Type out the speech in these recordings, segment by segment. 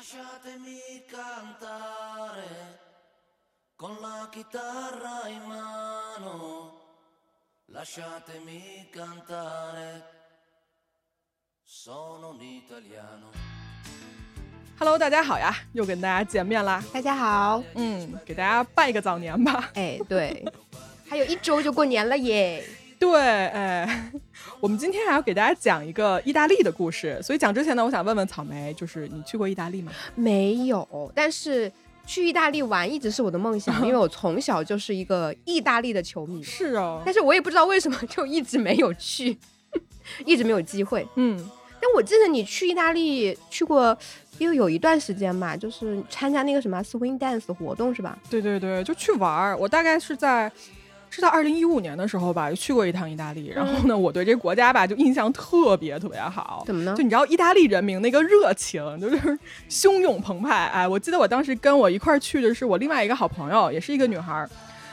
Lasciatemi cantare con la chitarra in mano. Lasciatemi cantare. Sono un italiano. Hello，大家好呀，又跟大家见面啦。大家好，嗯，给大家拜个早年吧。哎，对，还有一周就过年了耶。对，哎，我们今天还要给大家讲一个意大利的故事。所以讲之前呢，我想问问草莓，就是你去过意大利吗？没有，但是去意大利玩一直是我的梦想，因为我从小就是一个意大利的球迷。是哦，但是我也不知道为什么就一直没有去，一直没有机会。嗯，但我记得你去意大利去过，因为有一段时间嘛，就是参加那个什么 swing dance 活动是吧？对对对，就去玩儿。我大概是在是在二零一五年的时候吧，去过一趟意大利。然后呢，我对这个国家吧就印象特别特别好。怎么呢就？你知道意大利人民那个热情，就是汹涌澎湃。哎，我记得我当时跟我一块儿去的是我另外一个好朋友，也是一个女孩儿。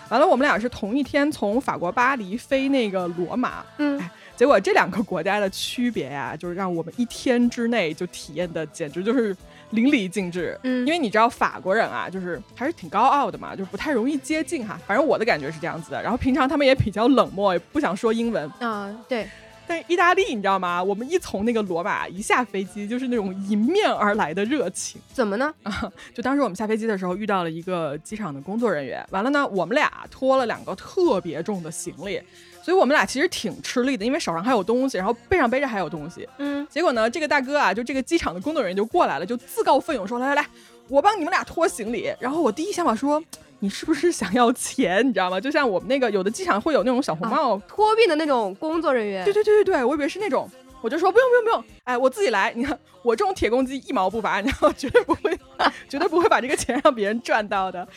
完了，我们俩是同一天从法国巴黎飞那个罗马。嗯哎，结果这两个国家的区别呀、就是让我们一天之内就体验的简直就是淋漓尽致。嗯因为你知道法国人啊，就是还是挺高傲的嘛，就是不太容易接近哈。反正我的感觉是这样子的。然后平常他们也比较冷漠，也不想说英文。啊、对，但是意大利你知道吗？我们一从那个罗马一下飞机，就是那种迎面而来的热情。怎么呢？啊 就当时我们下飞机的时候遇到了一个机场的工作人员，完了呢，我们俩拖了两个特别重的行李，所以我们俩其实挺吃力的，因为手上还有东西，然后背上背着还有东西。嗯，结果呢，这个大哥啊，就这个机场的工作人员就过来了，就自告奋勇说：“来来来，我帮你们俩拖行李。”然后我第一想法说：“你是不是想要钱？你知道吗？就像我们那个有的机场会有那种小红帽托运的那种工作人员。对对对对对，我以为是那种，我就说不用不用不用，哎，我自己来。你看我这种铁公鸡一毛不拔，你知道，绝对不会，绝对不会把这个钱让别人赚到的。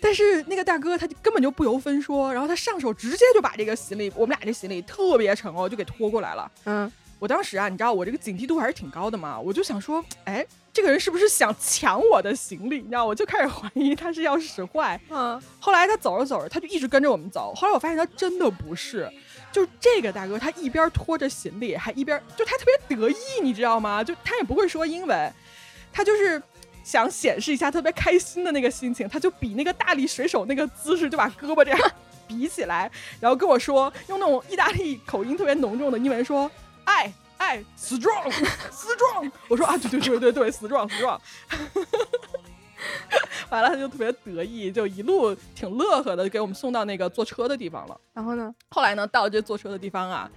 但是那个大哥他就根本就不由分说，然后他上手直接就把这个行李，我们俩这行李特别沉哦，就给拖过来了。嗯，我当时啊，你知道我这个警惕度还是挺高的嘛，我就想说，哎，这个人是不是想抢我的行李？你知道，我就开始怀疑他是要使坏。嗯，后来他走着走着，他就一直跟着我们走。后来我发现他真的不是，就是这个大哥，他一边拖着行李，还一边就他特别得意，你知道吗？就他也不会说英文，他就是想显示一下特别开心的那个心情，他就比那个大力水手那个姿势，就把胳膊这样 比起来，然后跟我说，用那种意大利口音特别浓重的英文说，爱。爱 strong strong，我说啊，对对对对对，strong strong，完了他就特别得意，就一路挺乐呵的给我们送到那个坐车的地方了。然后呢？后来呢，到这坐车的地方啊，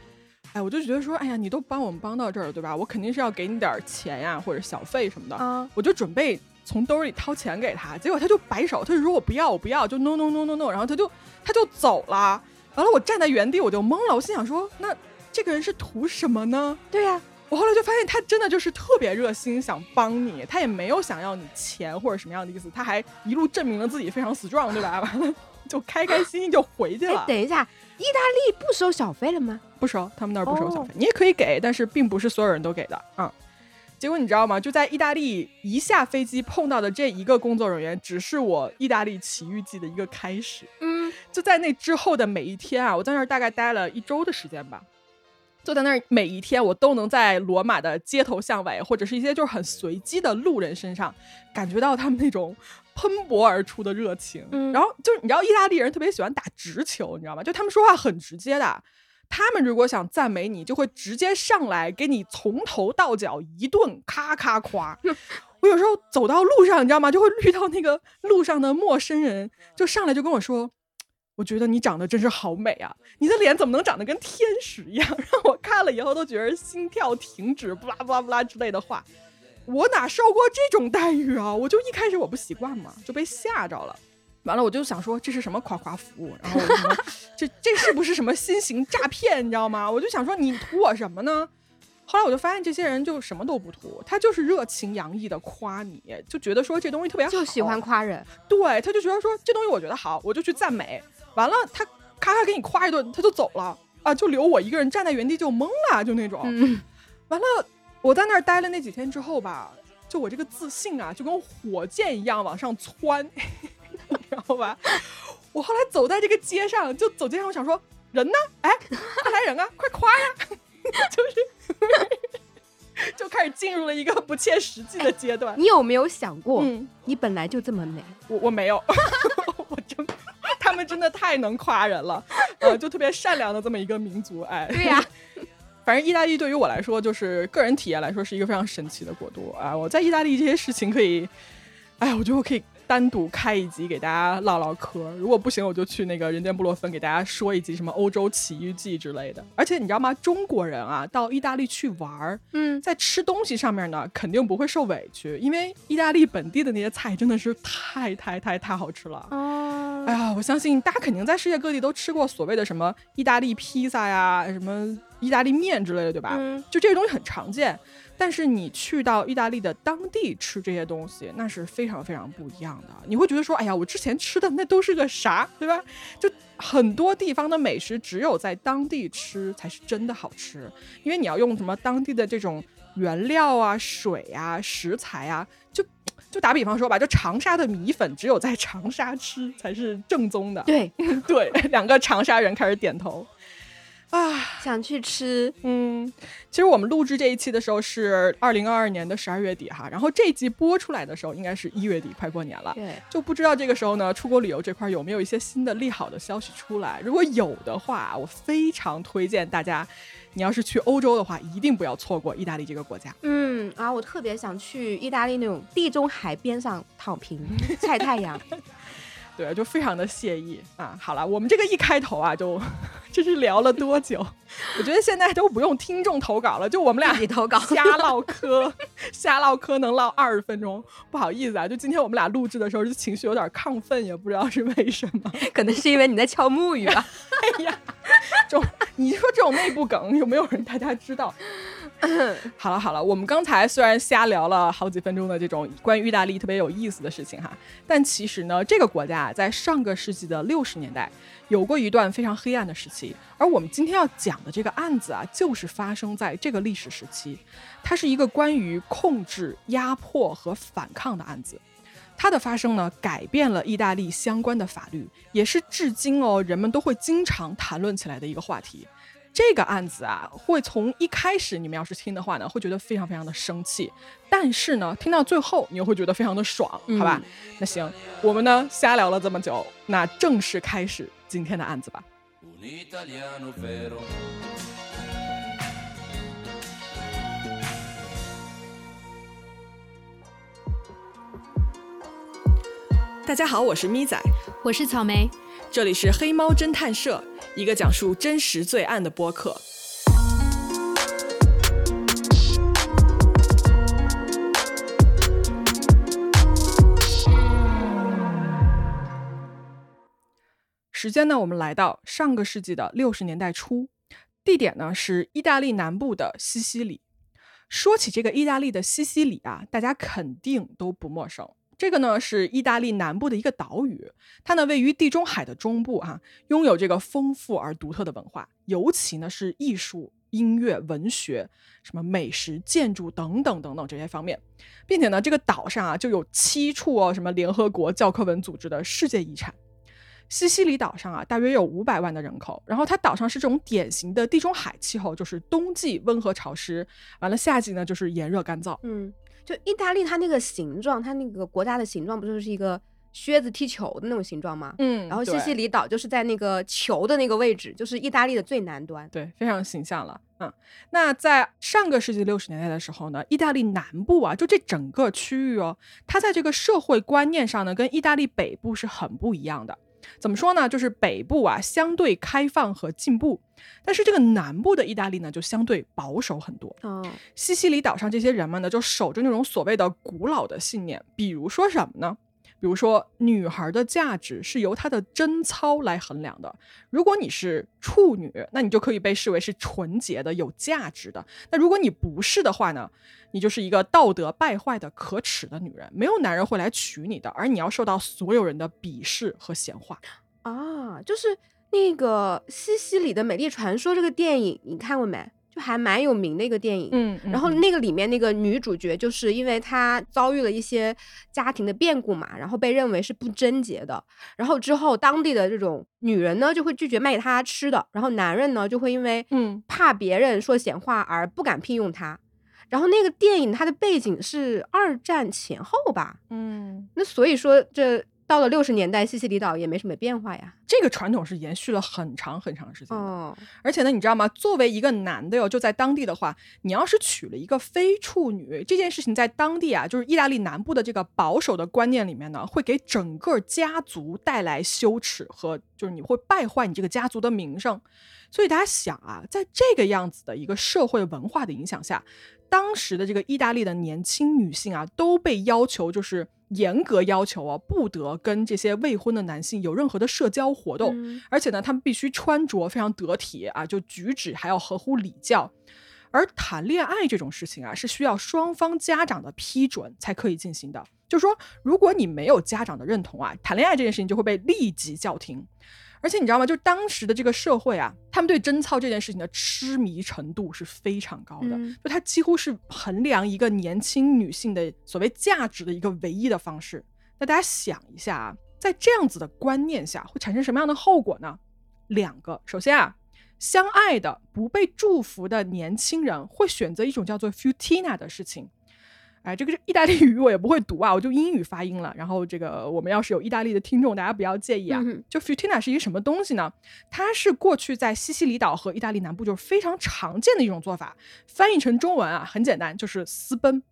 哎，我就觉得说，哎呀，你都帮我们帮到这儿了，对吧？我肯定是要给你点儿钱呀，或者小费什么的。啊，我就准备从兜里掏钱给他，结果他就摆手，他就说我不要，我不要，就 no no no no no，然后他就他就走了。完了，我站在原地我就懵了，我心想说，那这个人是图什么呢？对呀、我后来就发现他真的就是特别热心，想帮你，他也没有想要你钱或者什么样的意思，他还一路证明了自己非常 strong，对吧？完了 就开开心心就回去哎了，。等一下，意大利不收小费了吗？不收，他们那儿不收小哦费，你也可以给，但是并不是所有人都给的啊、结果你知道吗？就在意大利一下飞机碰到的这一个工作人员，只是我意大利奇遇记的一个开始。嗯，就在那之后的每一天啊，我在那儿大概待了一周的时间吧。就在那儿每一天，我都能在罗马的街头巷尾，或者是一些就是很随机的路人身上，感觉到他们那种喷薄而出的热情。嗯然后就是你知道，意大利人特别喜欢打直球，你知道吗？就他们说话很直接的。他们如果想赞美你，就会直接上来给你从头到脚一顿咔咔夸。我有时候走到路上，你知道吗？就会遇到那个路上的陌生人，就上来就跟我说：“我觉得你长得真是好美啊！你的脸怎么能长得跟天使一样？”让我看了以后都觉得心跳停止，不啦不啦不啦之类的话。我哪受过这种待遇啊？我就一开始我不习惯嘛，就被吓着了。完了，我就想说这是什么夸夸服务，然后这这是不是什么新型诈骗？你知道吗？我就想说你图我什么呢？后来我就发现这些人就什么都不图，他就是热情洋溢的夸你，就觉得说这东西特别好，就喜欢夸人。对，他就觉得说这东西我觉得好，我就去赞美。完了，他咔咔给你夸一顿，他就走了啊，就留我一个人站在原地就懵了，就那种。嗯，完了，我在那儿待了那几天之后吧，就我这个自信啊，就跟火箭一样往上窜，你知道吧？我后来走在这个街上，就走街上，我想说人呢？哎，快来人啊，快夸呀！就是 就开始进入了一个不切实际的阶段。你有没有想过，嗯，你本来就这么美？我我没有，我真，他们真的太能夸人了，呃，就特别善良的这么一个民族，哎，对呀、反正意大利对于我来说，就是个人体验来说，是一个非常神奇的国度啊！我在意大利这些事情可以，哎，我觉得我可以单独开一集给大家唠唠嗑。如果不行，我就去那个人间布洛芬给大家说一集什么欧洲奇遇记之类的。而且你知道吗？中国人啊，到意大利去玩儿，嗯，在吃东西上面呢，肯定不会受委屈，因为意大利本地的那些菜真的是太太太太好吃了。哦，哎呀，我相信大家肯定在世界各地都吃过所谓的什么意大利披萨呀、什么意大利面之类的，对吧？嗯就这些东西很常见。但是你去到意大利的当地吃这些东西，那是非常非常不一样的。你会觉得说，哎呀，我之前吃的那都是个啥，对吧？就很多地方的美食，只有在当地吃才是真的好吃，因为你要用什么当地的这种原料啊、水啊、食材啊，就就打比方说吧，就长沙的米粉，只有在长沙吃才是正宗的。对，对，两个长沙人开始点头。啊，想去吃，嗯，其实我们录制这一期的时候是二零二二年的十二月底哈，然后这一集播出来的时候应该是一月底，快过年了。对，就不知道这个时候呢，出国旅游这块有没有一些新的利好的消息出来？如果有的话，我非常推荐大家，你要是去欧洲的话，一定不要错过意大利这个国家。嗯啊，我特别想去意大利那种地中海边上躺平 晒太阳。对，就非常的惬意啊。好了，我们这个一开头啊，就这是聊了多久？我觉得现在都不用听众投稿了，就我们俩投稿瞎唠嗑，瞎唠嗑能唠二十分钟。不好意思啊，就今天我们俩录制的时候，就情绪有点亢奋，也不知道是为什么。可能是因为你在敲木鱼吧。哎呀，这种你说这种内部梗有没有人大家知道？好了好了，我们刚才虽然瞎聊了好几分钟的这种关于意大利特别有意思的事情哈，但其实呢，这个国家，在上个世纪的六十年代有过一段非常黑暗的时期，而我们今天要讲的这个案子啊，就是发生在这个历史时期，它是一个关于控制、压迫和反抗的案子。它的发生呢，改变了意大利相关的法律，也是至今哦人们都会经常谈论起来的一个话题。这个案子啊，会从一开始你们要是听的话呢，会觉得非常非常的生气，但是呢，听到最后你又会觉得非常的爽，好吧？那行，我们呢瞎聊了这么久，那正式开始今天的案子吧。大家好，我是咪仔，我是草莓，这里是黑猫侦探社，一个讲述真实罪案的播客。时间呢，我们来到上个世纪的六十年代初，地点呢是意大利南部的西西里。说起这个意大利的西西里啊，大家肯定都不陌生。这个呢是意大利南部的一个岛屿，它呢位于地中海的中部啊，拥有这个丰富而独特的文化，尤其呢是艺术、音乐、文学、什么美食、建筑等等等等这些方面，并且呢这个岛上啊就有七处哦什么联合国教科文组织的世界遗产。西西里岛上啊，大约有五百万的人口，然后它岛上是这种典型的地中海气候，就是冬季温和潮湿，完了夏季呢就是炎热干燥。嗯，就意大利它那个形状，它那个国家的形状不就是一个靴子踢球的那种形状吗？嗯然后西西里岛就是在那个球的那个位置，就是意大利的最南端。对，非常形象了。嗯，那在上个世纪六十年代的时候呢，意大利南部啊，就这整个区域哦，它在这个社会观念上呢，跟意大利北部是很不一样的。怎么说呢？就是北部啊相对开放和进步，但是这个南部的意大利呢就相对保守很多。哦，西西里岛上这些人们呢，就守着那种所谓的古老的信念，比如说什么呢？比如说，女孩的价值是由她的贞操来衡量的。如果你是处女，那你就可以被视为是纯洁的、有价值的。那如果你不是的话呢，你就是一个道德败坏的、可耻的女人，没有男人会来娶你的，而你要受到所有人的鄙视和闲话。啊，就是那个西西里的美丽传说这个电影，你看过没？就还蛮有名的一个电影。嗯，然后那个里面那个女主角，就是因为她遭遇了一些家庭的变故嘛，然后被认为是不贞洁的。然后之后当地的这种女人呢，就会拒绝卖给她吃的，然后男人呢就会因为嗯怕别人说闲话而不敢聘用她。然后那个电影它的背景是二战前后吧？嗯，那所以说这到了六十年代，西西里岛也没什么变化呀。这个传统是延续了很长很长时间的。哦，而且呢，你知道吗？作为一个男的哟，就在当地的话，你要是娶了一个非处女，这件事情在当地啊，就是意大利南部的这个保守的观念里面呢，会给整个家族带来羞耻和就是你会败坏你这个家族的名声。所以大家想啊，在这个样子的一个社会文化的影响下，当时的这个意大利的年轻女性啊，都被要求就是严格要求啊，不得跟这些未婚的男性有任何的社交活动。嗯而且呢，他们必须穿着非常得体啊，就举止还要合乎礼教。而谈恋爱这种事情啊，是需要双方家长的批准才可以进行的。就是说，如果你没有家长的认同啊，谈恋爱这件事情就会被立即叫停。而且你知道吗？就当时的这个社会啊，他们对贞操这件事情的痴迷程度是非常高的，嗯就它几乎是衡量一个年轻女性的所谓价值的一个唯一的方式。那大家想一下啊，在这样子的观念下，会产生什么样的后果呢？两个，首先啊，相爱的不被祝福的年轻人会选择一种叫做 futina 的事情。哎，这个是意大利语我也不会读啊，我就英语发音了。然后这个我们要是有意大利的听众，大家不要介意啊。嗯就 futina 是一个什么东西呢？它是过去在西西里岛和意大利南部就是非常常见的一种做法，翻译成中文啊很简单，就是私奔。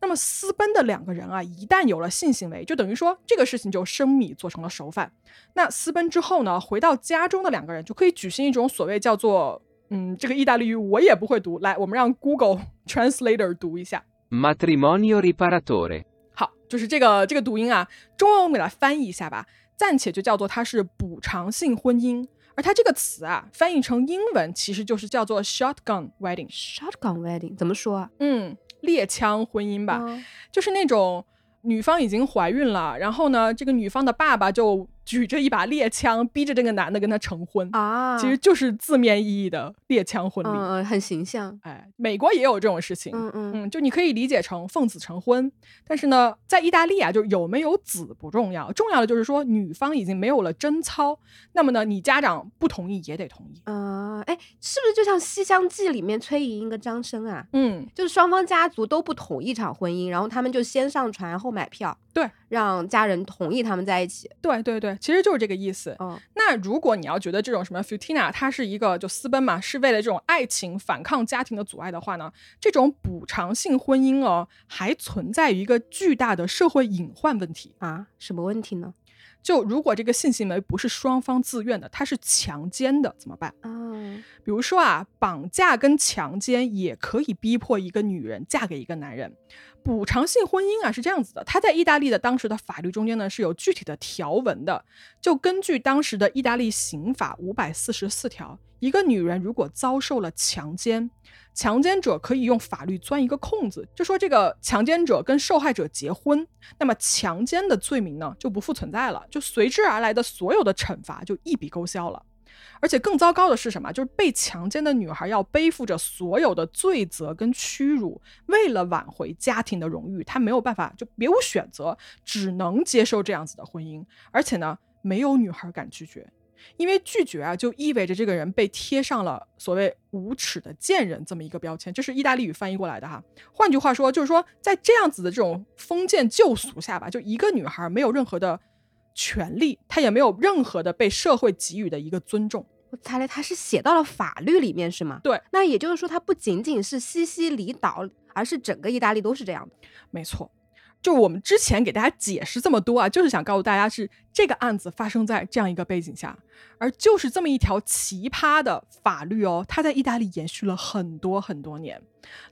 那么私奔的两个人啊，一旦有了性行为，就等于说这个事情就生米做成了熟饭。那私奔之后呢，回到家中的两个人就可以举行一种所谓叫做嗯，这个意大利语我也不会读，来，我们让 Google Translator 读一下。Matrimonio riparatore. 好，就是这个这个读音啊，中文我们给它翻译一下吧，暂且就叫做它是补偿性婚姻。而它这个词啊，翻译成英文其实就是叫做 shotgun wedding，shotgun wedding 怎么说啊？嗯，猎枪婚姻吧，哦就是那种女方已经怀孕了，然后呢，这个女方的爸爸就举着一把猎枪，逼着这个男的跟他成婚，啊，其实就是字面意义的猎枪婚礼。嗯嗯很形象。哎，美国也有这种事情，嗯嗯嗯，就你可以理解成奉子成婚，但是呢，在意大利啊，就有没有子不重要，重要的就是说女方已经没有了贞操，那么呢，你家长不同意也得同意。啊，哎，是不是就像《西厢记》里面崔莹莹跟张生啊？嗯，就是双方家族都不同意一场婚姻，然后他们就先上船后买票，对，让家人同意他们在一起。对对对，其实就是这个意思。嗯，那如果你要觉得这种什么 futina 它是一个就私奔嘛，是为了这种爱情反抗家庭的阻碍的话呢，这种补偿性婚姻哦，还存在于一个巨大的社会隐患问题。啊，什么问题呢？就如果这个性行为不是双方自愿的，它是强奸的，怎么办？啊，比如说啊，绑架跟强奸也可以逼迫一个女人嫁给一个男人。补偿性婚姻啊是这样子的，它在意大利的当时的法律中间呢是有具体的条文的。就根据当时的意大利刑法五百四十四条，一个女人如果遭受了强奸，强奸者可以用法律钻一个空子，就说这个强奸者跟受害者结婚，那么强奸的罪名呢就不复存在了，就随之而来的所有的惩罚就一笔勾销了。而且更糟糕的是什么？就是被强奸的女孩要背负着所有的罪责跟屈辱，为了挽回家庭的荣誉，她没有办法，就别无选择，只能接受这样子的婚姻。而且呢，没有女孩敢拒绝，因为拒绝啊，就意味着这个人被贴上了所谓无耻的贱人这么一个标签，这是意大利语翻译过来的哈。换句话说，就是说在这样子的这种封建旧俗下吧，就一个女孩没有任何的权利，她也没有任何的被社会给予的一个尊重。我猜来他是写到了法律里面是吗？对，那也就是说，它不仅仅是西西里岛，而是整个意大利都是这样的。没错，就我们之前给大家解释这么多啊，就是想告诉大家是这个案子发生在这样一个背景下，而就是这么一条奇葩的法律哦，它在意大利延续了很多很多年。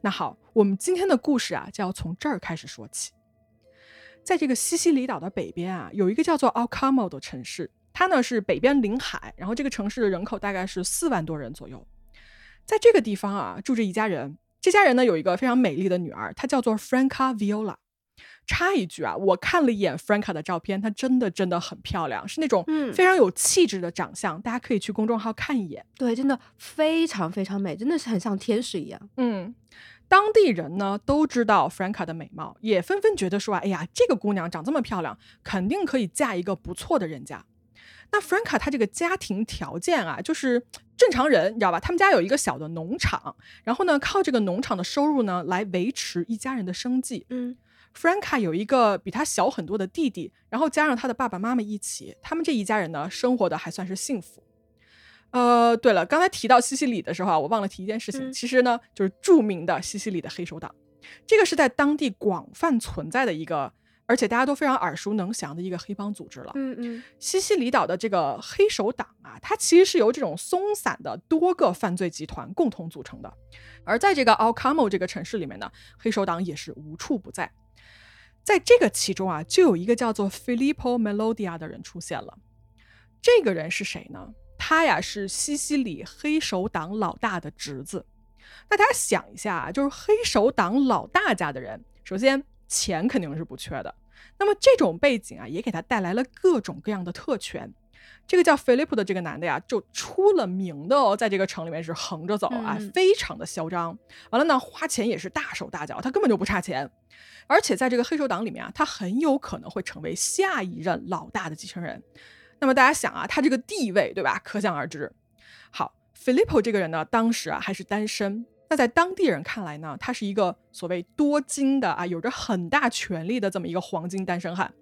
那好，我们今天的故事啊，就要从这儿开始说起。在这个西西里岛的北边啊，有一个叫做 Alcamo 的城市，它呢是北边临海，然后这个城市的人口大概是四万多人左右。在这个地方啊，住着一家人，这家人呢有一个非常美丽的女儿，她叫做 Franca Viola。插一句啊，我看了一眼 Franca 的照片，她真的真的很漂亮，是那种嗯非常有气质的长相，大家可以去公众号看一眼。对，真的非常非常美，真的是很像天使一样。嗯，当地人呢都知道 Franca 的美貌，也纷纷觉得说，哎呀，这个姑娘长这么漂亮，肯定可以嫁一个不错的人家。那 Franca 她这个家庭条件啊，就是正常人，你知道吧？他们家有一个小的农场，然后呢，靠这个农场的收入呢，来维持一家人的生计。嗯 Franca 有一个比他小很多的弟弟，然后加上他的爸爸妈妈一起，他们这一家人呢，生活的还算是幸福。呃，对了，刚才提到西西里的时候啊，我忘了提一件事情，嗯其实呢，就是著名的西西里的黑手党，这个是在当地广泛存在的一个，而且大家都非常耳熟能详的一个黑帮组织了。嗯嗯西西里岛的这个黑手党啊，它其实是由这种松散的多个犯罪集团共同组成的。而在这个 Alcamo 这个城市里面呢，黑手党也是无处不在。在这个其中啊，就有一个叫做 Filippo Melodia 的人出现了。这个人是谁呢？他呀是西西里黑手党老大的侄子。大家想一下啊，就是黑手党老大家的人，首先钱肯定是不缺的，那么这种背景啊，也给他带来了各种各样的特权。这个叫 Philip 的这个男的呀，就出了名的哦，在这个城里面是横着走啊，嗯非常的嚣张。完了呢，花钱也是大手大脚，他根本就不差钱。而且在这个黑手党里面啊，他很有可能会成为下一任老大的继承人。那么大家想啊，他这个地位，对吧？可想而知。好，Filippo 这个人呢，当时啊还是单身。那在当地人看来呢，他是一个所谓多金的啊，有着很大权力的这么一个黄金单身汉，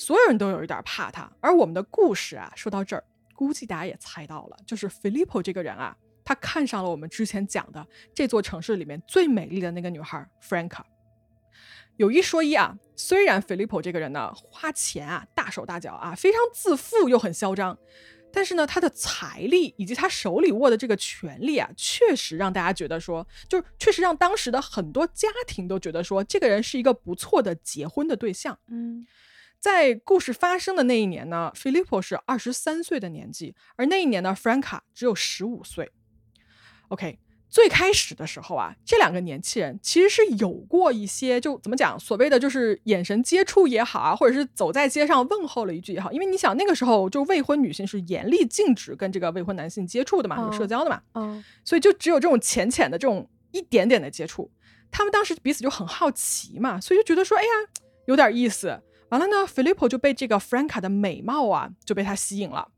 所有人都有一点怕他。而我们的故事啊，说到这儿，估计大家也猜到了，就是 Filippo 这个人啊，他看上了我们之前讲的这座城市里面最美丽的那个女孩 Franca。有一说一啊，虽然 Filippo 这个人呢花钱啊大手大脚啊，非常自负又很嚣张，但是呢，他的财力以及他手里握的这个权力啊，确实让大家觉得说，就是确实让当时的很多家庭都觉得说，这个人是一个不错的结婚的对象。嗯在故事发生的那一年呢，Filippo 是二十三岁的年纪，而那一年呢，Franca 只有十五岁。OK，最开始的时候啊，这两个年轻人其实是有过一些，就怎么讲，所谓的就是眼神接触也好啊，或者是走在街上问候了一句也好，因为你想那个时候就未婚女性是严厉禁止跟这个未婚男性接触的嘛，有哦社交的嘛，哦所以就只有这种浅浅的这种一点点的接触。他们当时彼此就很好奇嘛，所以就觉得说，哎呀，有点意思。完了呢，Filippo 就被这个 Franca 的美貌啊，就被他吸引了。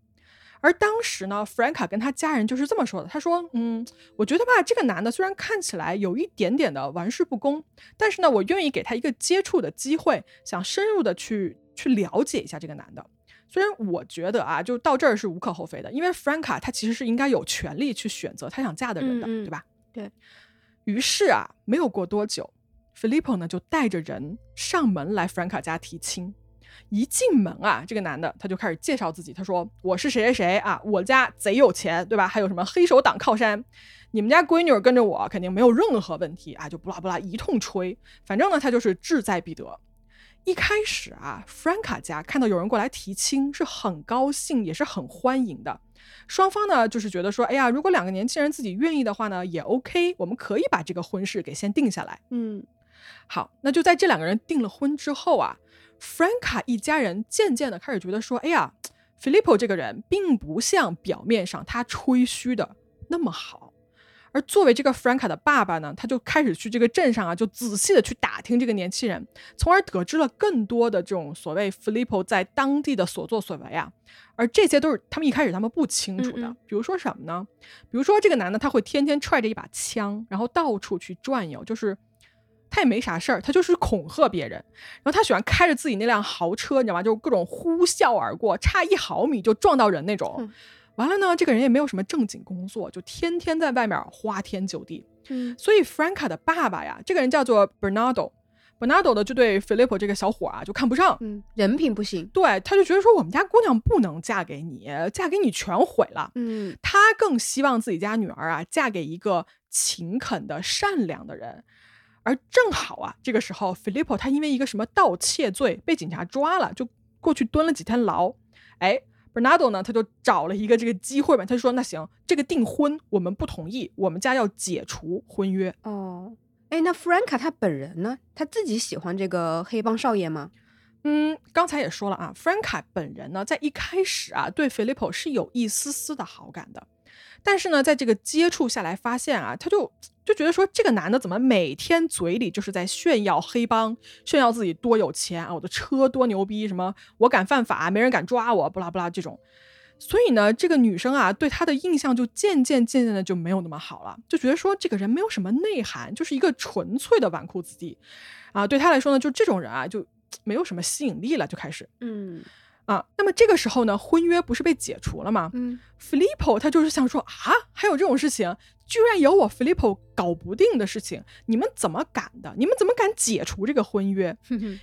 而当时呢，Franca 跟他家人就是这么说的：“他说，嗯，我觉得吧，这个男的虽然看起来有一点点的玩世不恭，但是呢，我愿意给他一个接触的机会，想深入的去去了解一下这个男的。虽然我觉得啊，就到这儿是无可厚非的，因为 Franca 她其实是应该有权利去选择她想嫁的人的，嗯嗯对吧？对于是啊，没有过多久，Filippo 呢就带着人上门来 Franca 家提亲。一进门啊，这个男的他就开始介绍自己，他说：“我是谁谁谁啊，我家贼有钱，对吧？还有什么黑手党靠山，你们家闺女跟着我肯定没有任何问题啊！”就不拉不拉一通吹，反正呢他就是志在必得。一开始啊，Franca 家看到有人过来提亲是很高兴，也是很欢迎的。双方呢就是觉得说，哎呀，如果两个年轻人自己愿意的话呢，也 OK，我们可以把这个婚事给先定下来。嗯好，那就在这两个人订了婚之后啊，Franca 一家人渐渐的开始觉得说，哎呀，Filippo 这个人并不像表面上他吹嘘的那么好。而作为这个 Franca 的爸爸呢，他就开始去这个镇上啊，就仔细的去打听这个年轻人，从而得知了更多的这种所谓 Filippo 在当地的所作所为啊。而这些都是他们一开始他们不清楚的，嗯嗯比如说什么呢？比如说这个男的他会天天揣着一把枪，然后到处去转悠，就是他也没啥事儿，他就是恐吓别人。然后他喜欢开着自己那辆豪车，你知道吗？就各种呼啸而过，差一毫米就撞到人那种。嗯完了呢，这个人也没有什么正经工作，就天天在外面花天酒地。嗯所以 Franca 的爸爸呀，这个人叫做 Bernardo。Bernardo 呢就对 Filippo 这个小伙啊就看不上，嗯，人品不行。对，他就觉得说我们家姑娘不能嫁给你，嫁给你全毁了。嗯他更希望自己家女儿啊嫁给一个勤恳的、善良的人。而正好啊，这个时候 Filippo 他因为一个什么盗窃罪被警察抓了，就过去蹲了几天牢。哎，Bernardo 呢，他就找了一个这个机会嘛，他就说那行，这个订婚我们不同意，我们家要解除婚约。哦，哎，那 Franca 她本人呢？他自己喜欢这个黑帮少爷吗？嗯，刚才也说了啊，Franca 本人呢，在一开始啊，对 Filippo 是有一丝丝的好感的，但是呢，在这个接触下来，发现啊，他就就觉得说，这个男的怎么每天嘴里就是在炫耀黑帮，炫耀自己多有钱啊，我的车多牛逼，什么我敢犯法，没人敢抓我，不拉不拉这种。所以呢，这个女生啊，对他的印象就渐渐渐渐的就没有那么好了，就觉得说这个人没有什么内涵，就是一个纯粹的纨绔子弟，啊，对他来说呢，就这种人啊，就没有什么吸引力了，就开始。嗯。啊。那么这个时候呢，婚约不是被解除了吗？嗯 Filippo 他就是想说啊，还有这种事情，居然有我 Filippo 搞不定的事情，你们怎么敢的？你们怎么敢解除这个婚约？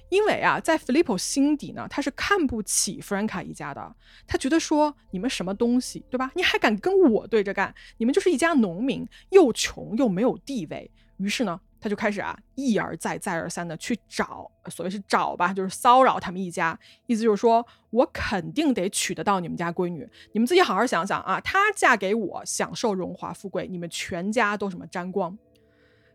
因为啊，在 Filippo 心底呢，他是看不起 Franca 一家的。他觉得说你们什么东西，对吧？你还敢跟我对着干？你们就是一家农民，又穷又没有地位。于是呢，他就开始啊，一而再再而三的去找，所谓是找吧，就是骚扰他们一家。意思就是说我肯定得娶得到你们家闺女。你们自己好好想想啊，她嫁给我，享受荣华富贵，你们全家都什么沾光。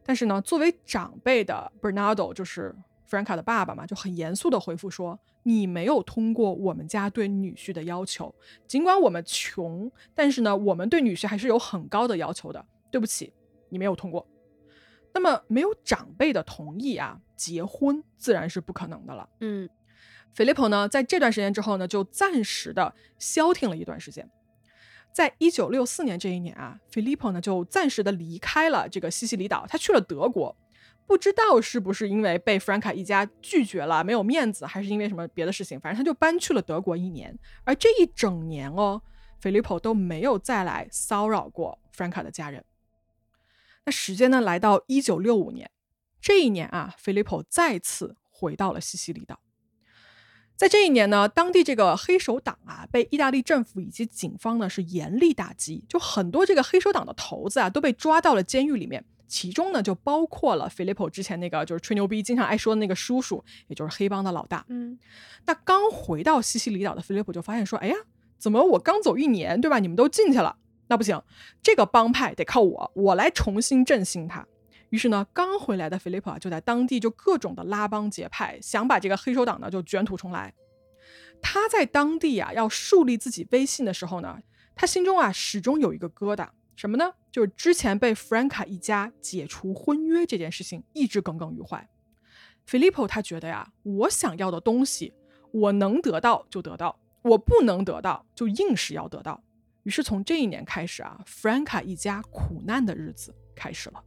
但是呢，作为长辈的 Bernardo 就是 Franca 的爸爸嘛，就很严肃的回复说：“你没有通过我们家对女婿的要求，尽管我们穷，但是呢，我们对女婿还是有很高的要求的。对不起，你没有通过。那么没有长辈的同意啊，结婚自然是不可能的了。嗯 Filippo 呢，在这段时间之后呢，就暂时的消停了一段时间。在一九六四年这一年啊，Filippo 呢就暂时的离开了这个西西里岛，他去了德国。不知道是不是因为被 Franca 一家拒绝了，没有面子，还是因为什么别的事情，反正他就搬去了德国一年。而这一整年哦，Filippo 都没有再来骚扰过 Franca 的家人。那时间呢，来到一九六五年，这一年啊，Filippo 再次回到了西西里岛。在这一年呢，当地这个黑手党啊，被意大利政府以及警方呢是严厉打击，就很多这个黑手党的头子啊都被抓到了监狱里面，其中呢就包括了 Filippo 之前那个就是吹牛逼经常爱说的那个叔叔，也就是黑帮的老大。嗯那刚回到西西里岛的 Filippo 就发现说，哎呀，怎么我刚走一年，对吧？你们都进去了，那不行，这个帮派得靠我，我来重新振兴它。于是呢，刚回来的菲利普啊就在当地就各种的拉帮结派，想把这个黑手党呢就卷土重来。他在当地啊要树立自己威信的时候呢，他心中啊始终有一个疙瘩，什么呢？就是之前被弗兰卡一家解除婚约这件事情一直耿耿于怀。菲利普他觉得呀，我想要的东西，我能得到就得到，我不能得到就硬是要得到。于是从这一年开始啊，Franca 一家苦难的日子开始了。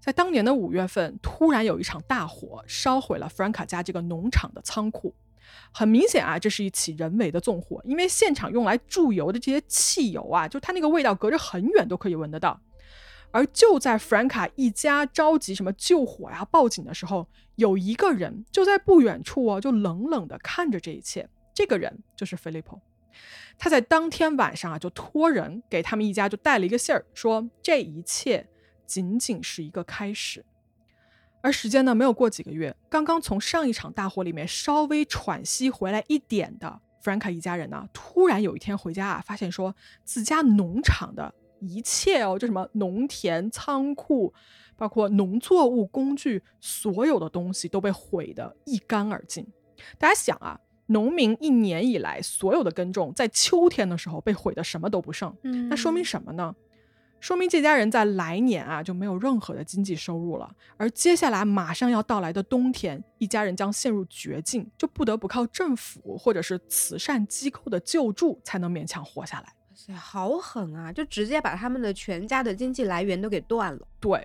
在当年的五月份，突然有一场大火烧毁了 Franca 家这个农场的仓库。很明显啊，这是一起人为的纵火，因为现场用来注油的这些汽油啊，就它那个味道隔着很远都可以闻得到。而就在 Franca 一家着急什么救火呀、报警的时候，有一个人就在不远处哦，就冷冷的看着这一切。这个人就是 Filippo。他在当天晚上啊，就托人给他们一家就带了一个信儿，说这一切仅仅是一个开始。而时间呢，没有过几个月，刚刚从上一场大火里面稍微喘息回来一点的 Franca 一家人呢，突然有一天回家啊，发现说自家农场的一切哦，就什么农田、仓库，包括农作物、工具，所有的东西都被毁得一干二净。大家想啊，农民一年以来所有的耕种，在秋天的时候被毁得什么都不剩，嗯那说明什么呢？说明这家人在来年啊就没有任何的经济收入了，而接下来马上要到来的冬天，一家人将陷入绝境，就不得不靠政府或者是慈善机构的救助才能勉强活下来。哇塞，好狠啊！就直接把他们的全家的经济来源都给断了。对，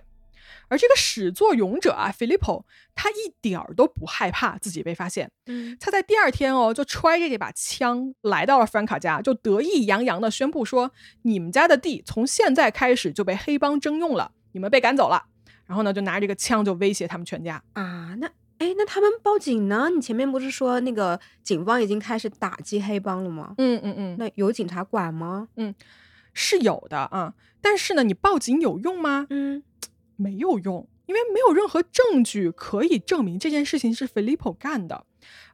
而这个始作俑者啊，Filippo，他一点儿都不害怕自己被发现。嗯他在第二天哦，就揣着这把枪来到了 Franca 家，就得意洋洋地宣布说：“你们家的地从现在开始就被黑帮征用了，你们被赶走了。”然后呢，就拿着这个枪就威胁他们全家。啊，那哎，那他们报警呢？你前面不是说那个警方已经开始打击黑帮了吗？嗯嗯嗯，那有警察管吗？嗯是有的啊，但是呢，你报警有用吗？嗯没有用，因为没有任何证据可以证明这件事情是 Filippo 干的。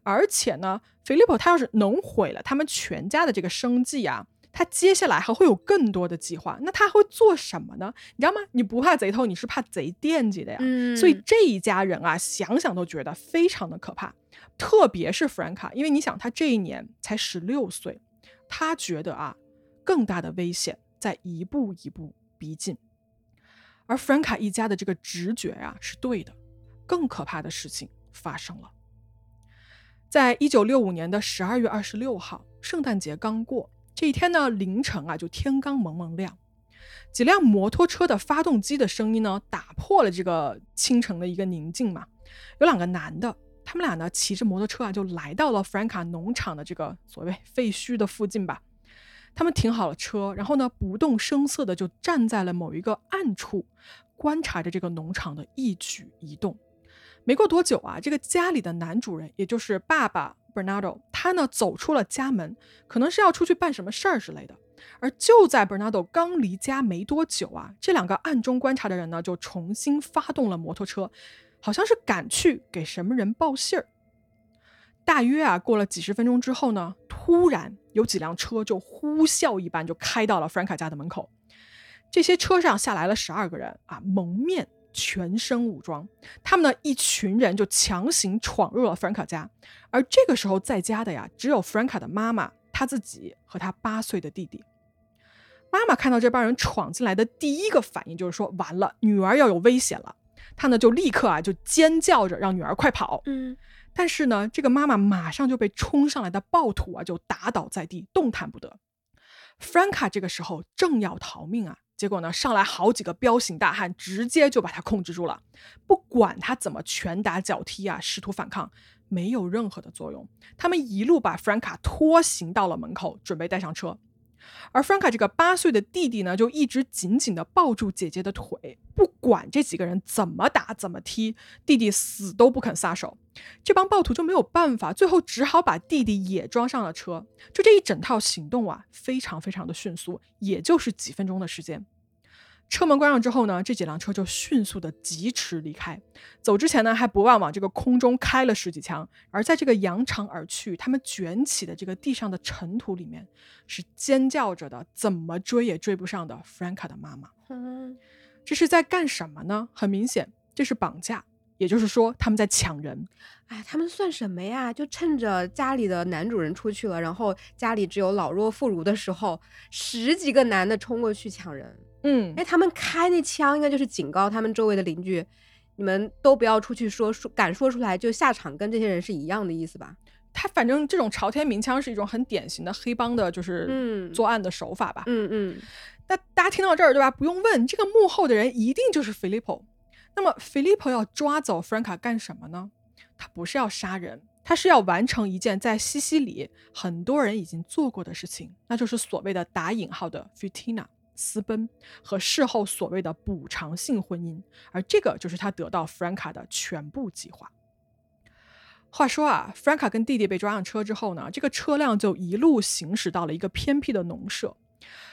而且呢，Filippo 他要是能毁了他们全家的这个生计啊，他接下来还会有更多的计划。那他会做什么呢？你知道吗？你不怕贼偷，你是怕贼惦记的呀。嗯所以这一家人啊，想想都觉得非常的可怕。特别是 Franca，因为你想，他这一年才十六岁，他觉得啊，更大的危险在一步一步逼近。而弗兰卡一家的这个直觉呀、是对的，更可怕的事情发生了。在一九六五年的十二月二十六号，圣诞节刚过，这一天呢凌晨啊就天刚蒙蒙亮，几辆摩托车的发动机的声音呢打破了这个清晨的一个宁静嘛。有两个男的，他们俩呢骑着摩托车啊就来到了弗兰卡农场的这个所谓废墟的附近吧。他们停好了车，然后呢不动声色的就站在了某一个暗处，观察着这个农场的一举一动。没过多久啊，这个家里的男主人，也就是爸爸 Bernardo，他呢走出了家门，可能是要出去办什么事儿之类的。而就在 Bernardo 刚离家没多久啊，这两个暗中观察的人呢就重新发动了摩托车，好像是赶去给什么人报信儿。大约啊过了几十分钟之后呢，突然有几辆车就呼啸一般就开到了 Franca 家的门口。这些车上下来了十二个人啊，蒙面。全身武装，他们呢一群人就强行闯入了 Franca 家，而这个时候在家的呀，只有 Franca 的妈妈、他自己和他八岁的弟弟。妈妈看到这帮人闯进来的第一个反应就是说：“完了，女儿要有危险了。”她呢就立刻啊就尖叫着让女儿快跑。嗯，但是呢，这个妈妈马上就被冲上来的暴徒啊就打倒在地，动弹不得。Franca 这个时候正要逃命啊。结果呢，上来好几个彪形大汉，直接就把他控制住了。不管他怎么拳打脚踢啊，试图反抗，没有任何的作用。他们一路把 Franca 拖行到了门口，准备带上车。而 Franca 这个八岁的弟弟呢，就一直紧紧的抱住姐姐的腿，不管这几个人怎么打怎么踢，弟弟死都不肯撒手。这帮暴徒就没有办法，最后只好把弟弟也装上了车。就这一整套行动啊，非常非常的迅速，也就是几分钟的时间。车门关上之后呢，这几辆车就迅速的疾驰离开。走之前呢，还不忘往这个空中开了十几枪。而在这个扬长而去，他们卷起的这个地上的尘土里面，是尖叫着的，怎么追也追不上的 Franca 的妈妈。嗯，这是在干什么呢？很明显，这是绑架，也就是说他们在抢人。哎，他们算什么呀？就趁着家里的男主人出去了，然后家里只有老弱妇孺的时候，十几个男的冲过去抢人。嗯，哎，他们开那枪应该就是警告他们周围的邻居，你们都不要出去说说，敢说出来就下场跟这些人是一样的意思吧？他反正这种朝天鸣枪是一种很典型的黑帮的，就是嗯作案的手法吧。嗯嗯，那大家听到这儿对吧？不用问，这个幕后的人一定就是 Filippo。那么 Filippo 要抓走 Franca 干什么呢？他不是要杀人，他是要完成一件在西西里很多人已经做过的事情，那就是所谓的打引号的 Futina 私奔和事后所谓的补偿性婚姻，而这个就是他得到 Franca 的全部计划。话说啊，Franca 跟弟弟被抓上车之后呢，这个车辆就一路行驶到了一个偏僻的农舍。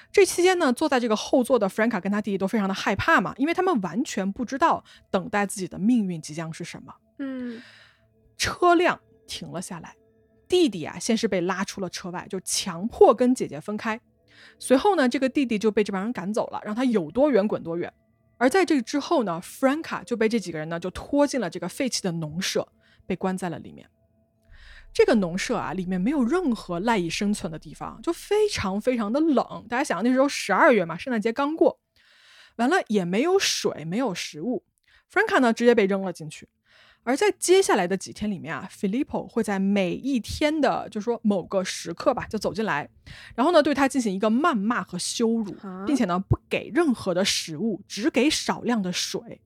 这期间呢，坐在这个后座的 Franca 跟他弟弟都非常的害怕嘛，因为他们完全不知道等待自己的命运即将是什么。嗯，车辆停了下来，弟弟啊，先是被拉出了车外，就强迫跟姐姐分开。随后呢，这个弟弟就被这帮人赶走了，让他有多远滚多远。而在这之后呢，Franca 就被这几个人呢就拖进了这个废弃的农舍，被关在了里面。这个农舍啊，里面没有任何赖以生存的地方，就非常非常的冷。大家想，那时候十二月嘛，圣诞节刚过，完了也没有水，没有食物。Franca 呢，直接被扔了进去。而在接下来的几天里面啊，Filippo 会在每一天的，就说某个时刻吧，就走进来，然后呢，对他进行一个谩骂和羞辱，并且呢，不给任何的食物，只给少量的水。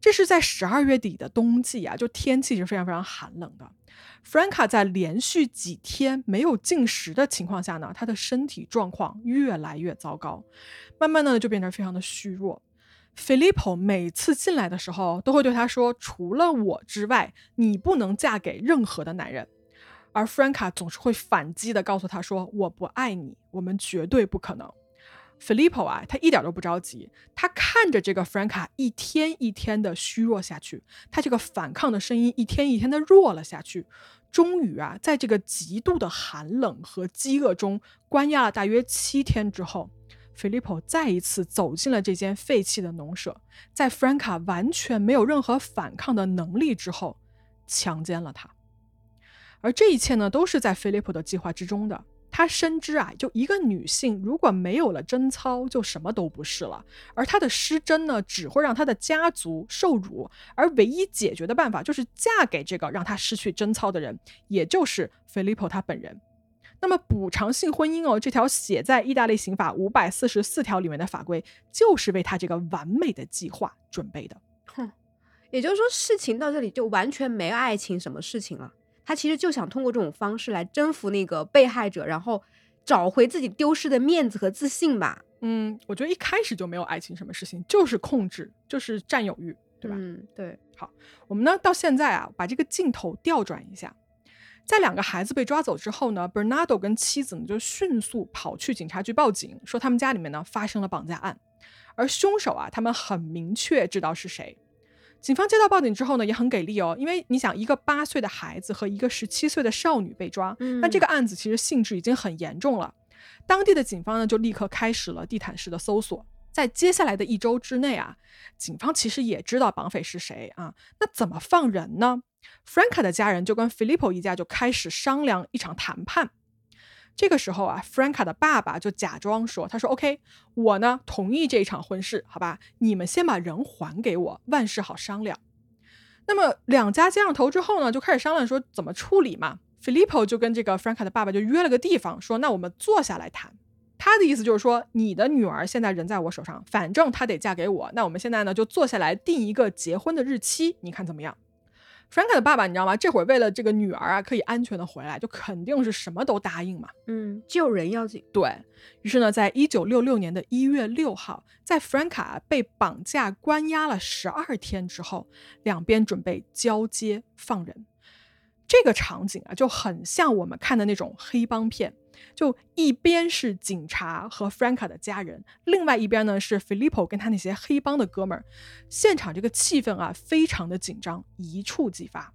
这是在十二月底的冬季啊，就天气是非常非常寒冷的。Franca 在连续几天没有进食的情况下呢，他的身体状况越来越糟糕，慢慢的就变得非常的虚弱。Filippo 每次进来的时候，都会对他说：“除了我之外，你不能嫁给任何的男人。”而 Franca 总是会反击的告诉他说：“我不爱你，我们绝对不可能。”Filippo 啊，他一点都不着急，他看着这个 Franca 一天一天的虚弱下去，他这个反抗的声音一天一天的弱了下去，终于啊，在这个极度的寒冷和饥饿中关押了大约七天之后。Filippo 再一次走进了这间废弃的农舍，在 Franca 完全没有任何反抗的能力之后，强奸了她。而这一切呢，都是在 Filippo 的计划之中的。他深知啊，就一个女性如果没有了贞操，就什么都不是了。而她的失贞呢，只会让她的家族受辱。而唯一解决的办法，就是嫁给这个让她失去贞操的人，也就是 Filippo 他本人。那么补偿性婚姻哦，这条写在意大利刑法五百四十四条里面的法规，就是为他这个完美的计划准备的。哼也就是说，事情到这里就完全没爱情什么事情了。他其实就想通过这种方式来征服那个被害者，然后找回自己丢失的面子和自信吧。嗯，我觉得一开始就没有爱情什么事情，就是控制，就是占有欲，对吧？嗯，对。好，我们呢到现在啊，把这个镜头调转一下，在两个孩子被抓走之后呢，Bernardo 跟妻子呢就迅速跑去警察局报警，说他们家里面呢发生了绑架案，而凶手啊，他们很明确知道是谁。警方接到报警之后呢，也很给力哦，因为你想，一个八岁的孩子和一个十七岁的少女被抓，那这个案子其实性质已经很严重了。当地的警方呢，就立刻开始了地毯式的搜索。在接下来的一周之内啊，警方其实也知道绑匪是谁啊，那怎么放人呢？Franca 的家人就跟 Filippo 一家就开始商量一场谈判。这个时候啊，Franca 的爸爸就假装说：“他说 OK，我呢同意这一场婚事，好吧？你们先把人还给我，万事好商量。”那么两家接上头之后呢，就开始商量说怎么处理嘛。Filippo 就跟这个 Franca 的爸爸就约了个地方，说：“那我们坐下来谈。”他的意思就是说，你的女儿现在人在我手上，反正她得嫁给我，那我们现在呢就坐下来定一个结婚的日期，你看怎么样？Franca 的爸爸，你知道吗？这会儿为了这个女儿啊，可以安全的回来，就肯定是什么都答应嘛。嗯，救人要紧。对于是呢，在一九六六年的一月六号，在 Franka 被绑架关押了十二天之后，两边准备交接放人。这个场景啊，就很像我们看的那种黑帮片。就一边是警察和 Franca 的家人，另外一边呢是 Filippo 跟他那些黑帮的哥们儿。现场这个气氛啊，非常的紧张，一触即发。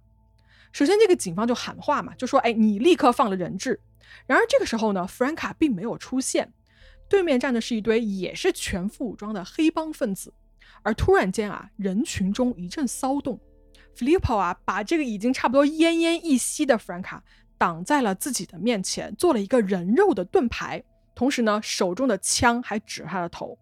首先，这个警方就喊话嘛，就说：“哎，你立刻放了人质。”然而这个时候呢，Franca 并没有出现，对面站的是一堆也是全副武装的黑帮分子。而突然间啊，人群中一阵骚动，Filippo 啊，把这个已经差不多奄奄一息的 Franca。挡在了自己的面前，做了一个人肉的盾牌，同时呢，手中的枪还指着他的头。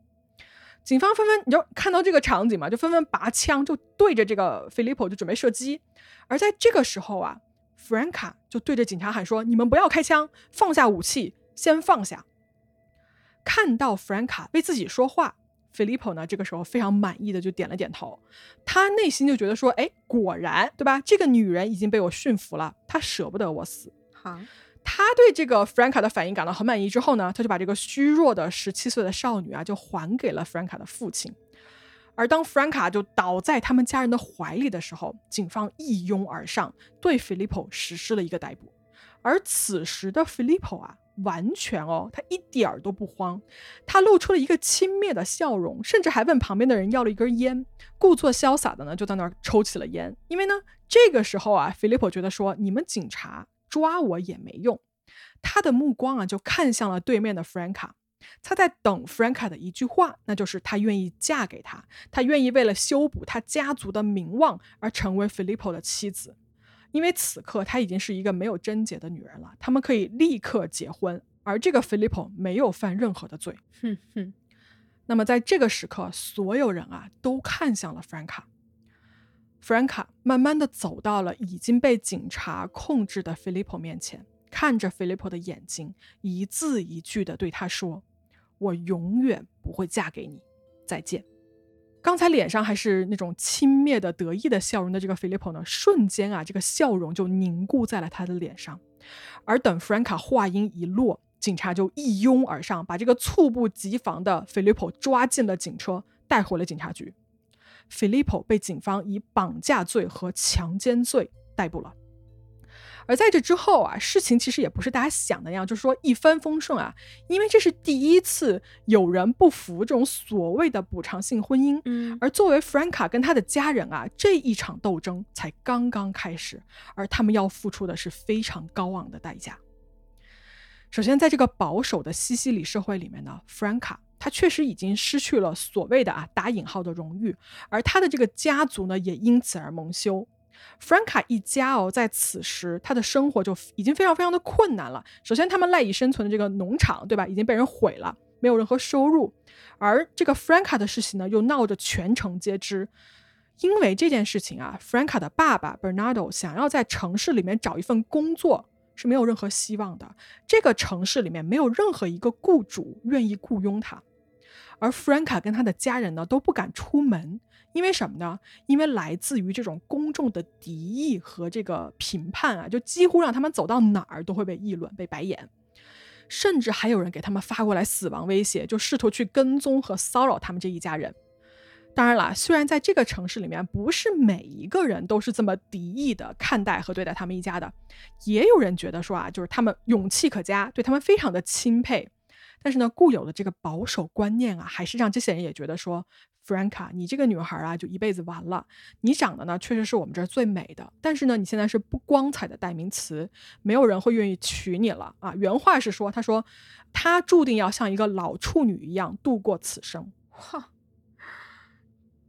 警方纷纷，你就看到这个场景嘛，就纷纷拔枪，就对着这个 Filippo 就准备射击。而在这个时候啊，Franca 就对着警察喊说：“你们不要开枪，放下武器，先放下。”看到 Franca 为自己说话。Filippo 呢，这个时候非常满意的就点了点头，他内心就觉得说，哎，果然，对吧？这个女人已经被我驯服了，她舍不得我死。好，他对这个 Franca 的反应感到很满意之后呢，他就把这个虚弱的十七岁的少女啊，就还给了 Franca 的父亲。而当 Franca 就倒在他们家人的怀里的时候，警方一拥而上，对 Filippo 实施了一个逮捕。而此时的 Filippo 啊。完全哦，他一点儿都不慌，他露出了一个轻蔑的笑容，甚至还问旁边的人要了一根烟，故作潇洒的呢就在那儿抽起了烟。因为呢，这个时候啊，Filippo 觉得说你们警察抓我也没用，他的目光啊就看向了对面的 Franca，他在等 Franca 的一句话，那就是他愿意嫁给他，他愿意为了修补他家族的名望而成为 Filippo 的妻子。因为此刻她已经是一个没有贞洁的女人了，他们可以立刻结婚，而这个 Filippo 没有犯任何的罪。哼哼。那么在这个时刻，所有人啊都看向了 Franca。Franca 慢慢的走到了已经被警察控制的 Filippo 面前，看着 Filippo 的眼睛，一字一句的对他说：“我永远不会嫁给你，再见。”刚才脸上还是那种轻蔑的得意的笑容的这个 Filippo 呢，瞬间啊，这个笑容就凝固在了他的脸上。而等 Franca 话音一落，警察就一拥而上，把这个猝不及防的 Filippo 抓进了警车，带回了警察局。Filippo 被警方以绑架罪和强奸罪逮捕了。而在这之后啊，事情其实也不是大家想的那样，就是说一帆风顺啊。因为这是第一次有人不服这种所谓的补偿性婚姻，嗯，而作为 Franca 跟他的家人啊，这一场斗争才刚刚开始，而他们要付出的是非常高昂的代价。首先，在这个保守的西西里社会里面呢，Franca 他确实已经失去了所谓的啊打引号的荣誉，而他的这个家族呢，也因此而蒙羞。Franca 一家哦，在此时他的生活就已经非常非常的困难了。首先，他们赖以生存的这个农场，对吧，已经被人毁了，没有任何收入。而这个 Franca 的事情呢，又闹着全城皆知。因为这件事情啊，Franca 的爸爸 Bernardo 想要在城市里面找一份工作，是没有任何希望的。这个城市里面没有任何一个雇主愿意雇佣他，而 Franca 跟他的家人呢都不敢出门，因为什么呢？因为来自于这种公众的敌意和这个评判啊，就几乎让他们走到哪儿都会被议论、被白眼，甚至还有人给他们发过来死亡威胁，就试图去跟踪和骚扰他们这一家人。当然了，虽然在这个城市里面，不是每一个人都是这么敌意的看待和对待他们一家的，也有人觉得说啊，就是他们勇气可嘉，对他们非常的钦佩。但是呢，固有的这个保守观念啊，还是让这些人也觉得说，Franca，你这个女孩啊，就一辈子完了。你长得呢，确实是我们这儿最美的，但是呢，你现在是不光彩的代名词，没有人会愿意娶你了啊。原话是说，他说，她注定要像一个老处女一样度过此生。哇，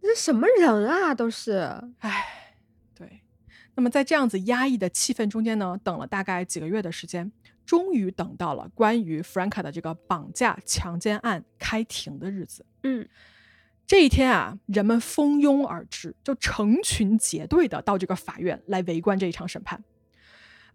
这什么人啊？都是，唉，对。那么在这样子压抑的气氛中间呢，等了大概几个月的时间，终于等到了关于 Franca 的这个绑架强奸案开庭的日子。嗯，这一天啊，人们蜂拥而至，就成群结队的到这个法院来围观这一场审判。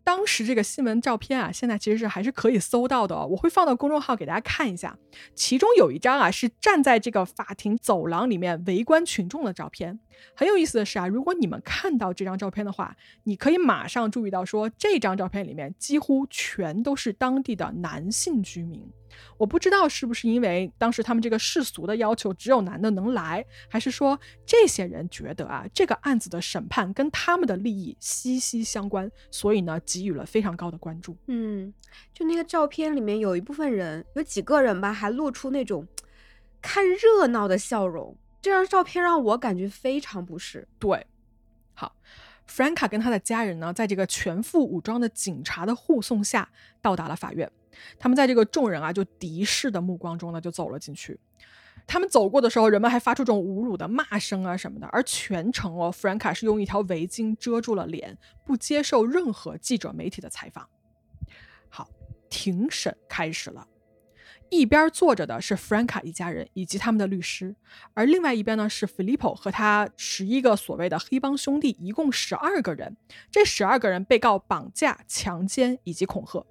当时这个新闻照片啊，现在其实是还是可以搜到的，我会放到公众号给大家看一下。其中有一张啊，是站在这个法庭走廊里面围观群众的照片。很有意思的是啊，如果你们看到这张照片的话，你可以马上注意到说，这张照片里面几乎全都是当地的男性居民。我不知道是不是因为当时他们这个世俗的要求只有男的能来，还是说这些人觉得啊这个案子的审判跟他们的利益息息相关，所以呢给予了非常高的关注。嗯，就那个照片里面有一部分人，有几个人吧，还露出那种看热闹的笑容。这张照片让我感觉非常不适。对，好，Franca 跟他的家人呢，在这个全副武装的警察的护送下到达了法院。他们在这个众人啊就敌视的目光中呢，就走了进去。他们走过的时候，人们还发出这种侮辱的骂声啊什么的。而全程哦弗兰卡是用一条围巾遮住了脸，不接受任何记者媒体的采访。好，庭审开始了。一边坐着的是弗兰卡一家人以及他们的律师，而另外一边呢是 Filippo 和他十一个所谓的黑帮兄弟，一共十二个人。这十二个人被告绑架、强奸以及恐吓。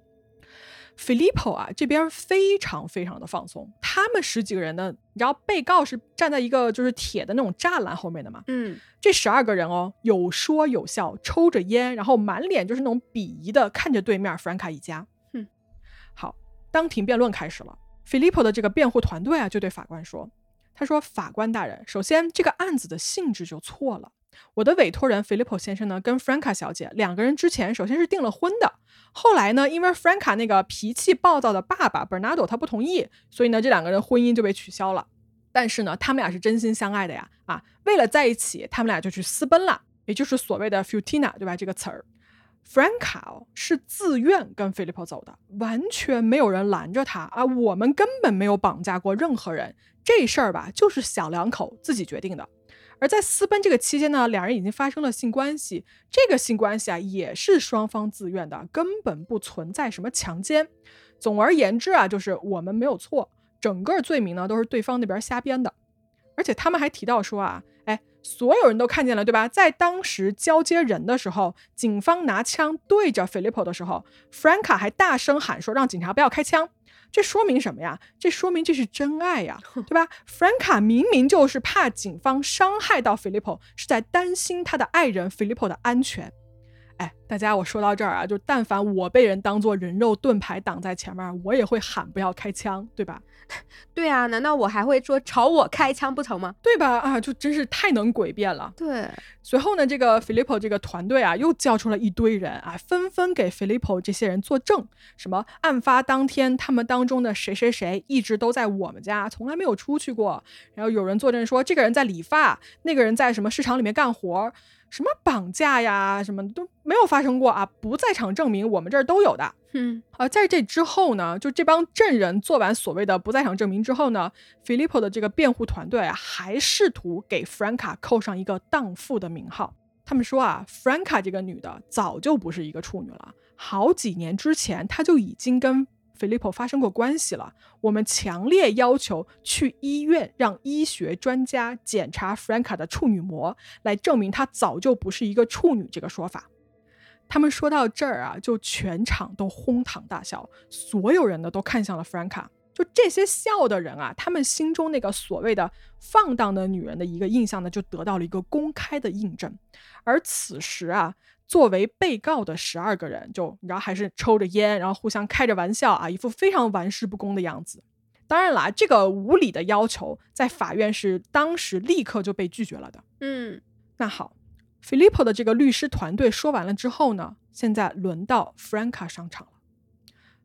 Filippo 啊，这边非常非常的放松。他们十几个人呢，你知道被告是站在一个就是铁的那种栅栏后面的嘛？嗯，这十二个人哦，有说有笑，抽着烟，然后满脸就是那种鄙夷的看着对面 Franca 一家。嗯，好，当庭辩论开始了。Filippo 的这个辩护团队啊，就对法官说：“他说，法官大人，首先这个案子的性质就错了。我的委托人 Filippo 先生呢，跟 Franca 小姐两个人之前首先是订了婚的，后来呢，因为 Franca 那个脾气暴躁的爸爸 Bernardo 他不同意，所以呢，这两个人婚姻就被取消了。但是呢，他们俩是真心相爱的呀，啊，为了在一起，他们俩就去私奔了，也就是所谓的 futina，对吧？这个词儿。” Franca 是自愿跟 Filippo 走的，完全没有人拦着他啊！我们根本没有绑架过任何人，这事儿吧，就是小两口自己决定的。而在私奔这个期间呢，两人已经发生了性关系，这个性关系啊，也是双方自愿的，根本不存在什么强奸。总而言之啊，就是我们没有错，整个罪名呢都是对方那边瞎编的。而且他们还提到说啊，哎。所有人都看见了，对吧？在当时交接人的时候，警方拿枪对着 Filippo 的时候，Franca 还大声喊说：“让警察不要开枪。”这说明什么呀？这说明这是真爱呀，对吧？Franca 明明就是怕警方伤害到 Filippo，是在担心他的爱人 Filippo 的安全。哎，大家，我说到这儿啊，就但凡我被人当做人肉盾牌挡在前面，我也会喊不要开枪，对吧？对啊，难道我还会说朝我开枪不成吗？对吧？啊，就真是太能诡辩了。对。随后呢，这个 Filippo 这个团队啊，又叫出了一堆人啊，纷纷给 Filippo 这些人作证，什么案发当天他们当中的谁谁谁一直都在我们家，从来没有出去过。然后有人作证说，这个人在理发，那个人在什么市场里面干活。什么绑架呀，什么都没有发生过啊！不在场证明我们这儿都有的。嗯，啊，在这之后呢，就这帮证人做完所谓的不在场证明之后呢，Filippo 的这个辩护团队啊，还试图给 Franca 扣上一个荡妇的名号。他们说啊，Franca 这个女的早就不是一个处女了，好几年之前她就已经跟。Filippo 发生过关系了，我们强烈要求去医院让医学专家检查 Franca 的处女膜，来证明她早就不是一个处女这个说法。他们说到这儿啊，就全场都哄堂大笑，所有人呢都看向了 Franca。就这些笑的人啊，他们心中那个所谓的放荡的女人的一个印象呢，就得到了一个公开的印证。而此时啊，作为被告的十二个人，就你知道还是抽着烟，然后互相开着玩笑啊，一副非常玩世不恭的样子。当然啦，这个无理的要求在法院是当时立刻就被拒绝了的。嗯，那好，Filippo 的这个律师团队说完了之后呢，现在轮到 Franca 上场了。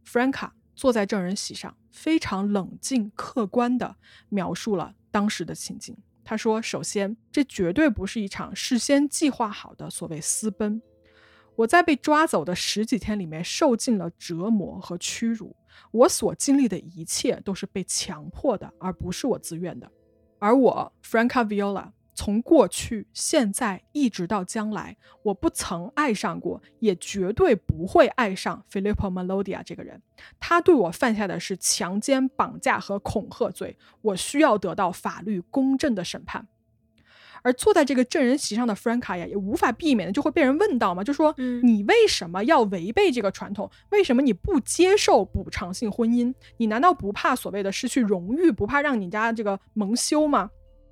Franca 坐在证人席上，非常冷静客观地描述了当时的情景。他说：“首先，这绝对不是一场事先计划好的所谓私奔。我在被抓走的十几天里面，受尽了折磨和屈辱。我所经历的一切都是被强迫的，而不是我自愿的。而我，Franca Viola。”从过去、现在一直到将来，我不曾爱上过，也绝对不会爱上 Filippo Melodia 这个人。他对我犯下的是强奸、绑架和恐吓罪，我需要得到法律公正的审判。而坐在这个证人席上的 Franca 呀，也无法避免的就会被人问到嘛，就说：“你为什么要违背这个传统？为什么你不接受补偿性婚姻？你难道不怕所谓的失去荣誉，不怕让你家这个蒙羞吗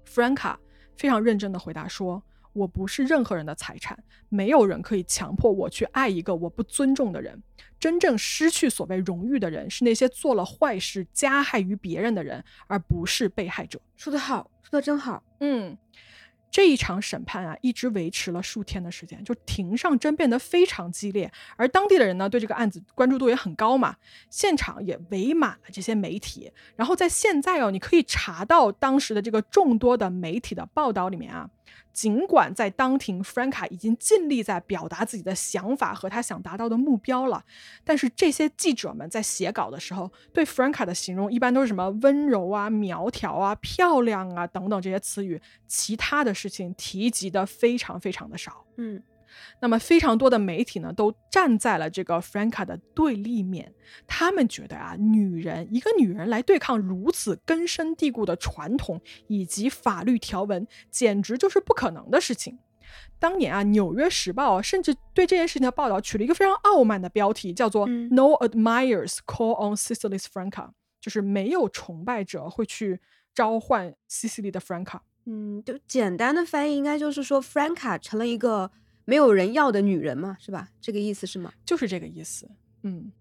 ？”Franca。非常认真的回答说：“我不是任何人的财产，没有人可以强迫我去爱一个我不尊重的人。真正失去所谓荣誉的人，是那些做了坏事、加害于别人的人，而不是被害者。”说得好，说得真好。嗯。这一场审判啊，一直维持了数天的时间，就庭上争辩得非常激烈，而当地的人呢，对这个案子关注度也很高嘛，现场也围满了这些媒体。然后在现在哦，你可以查到当时的这个众多的媒体的报道里面啊。尽管在当庭弗兰卡已经尽力在表达自己的想法和他想达到的目标了，但是这些记者们在写稿的时候，对弗兰卡的形容一般都是什么温柔啊、苗条啊、漂亮啊等等这些词语，其他的事情提及的非常非常的少。嗯。那么，非常多的媒体呢，都站在了这个 Franca 的对立面。他们觉得啊，女人一个女人来对抗如此根深蒂固的传统以及法律条文，简直就是不可能的事情。当年啊，《纽约时报》甚至对这件事情的报道取了一个非常傲慢的标题，叫做 “No admirers call on Sicily's Franca”，就是没有崇拜者会去召唤西西里的 Franca。嗯，就简单的翻译，应该就是说 Franca 成了一个。没有人要的女人嘛，是吧？这个意思是吗？就是这个意思。嗯，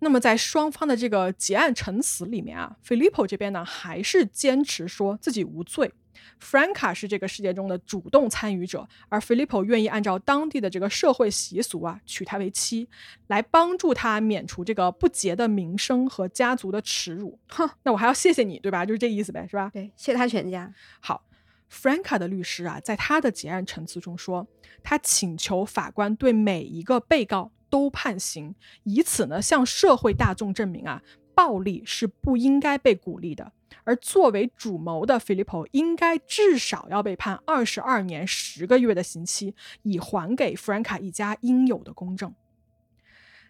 那么在双方的这个结案陈词里面啊，Filippo 这边呢还是坚持说自己无罪，Franca 是这个事件中的主动参与者，而 Filippo 愿意按照当地的这个社会习俗啊娶她为妻，来帮助她免除这个不洁的名声和家族的耻辱。哼，那我还要谢谢你，对吧？就是这意思呗，是吧？对，谢他全家。好。Franca 的律师啊，在他的结案陈词中说，他请求法官对每一个被告都判刑，以此呢向社会大众证明啊，暴力是不应该被鼓励的。而作为主谋的 Filippo 应该至少要被判二十二年十个月的刑期，以还给 Franca 一家应有的公正。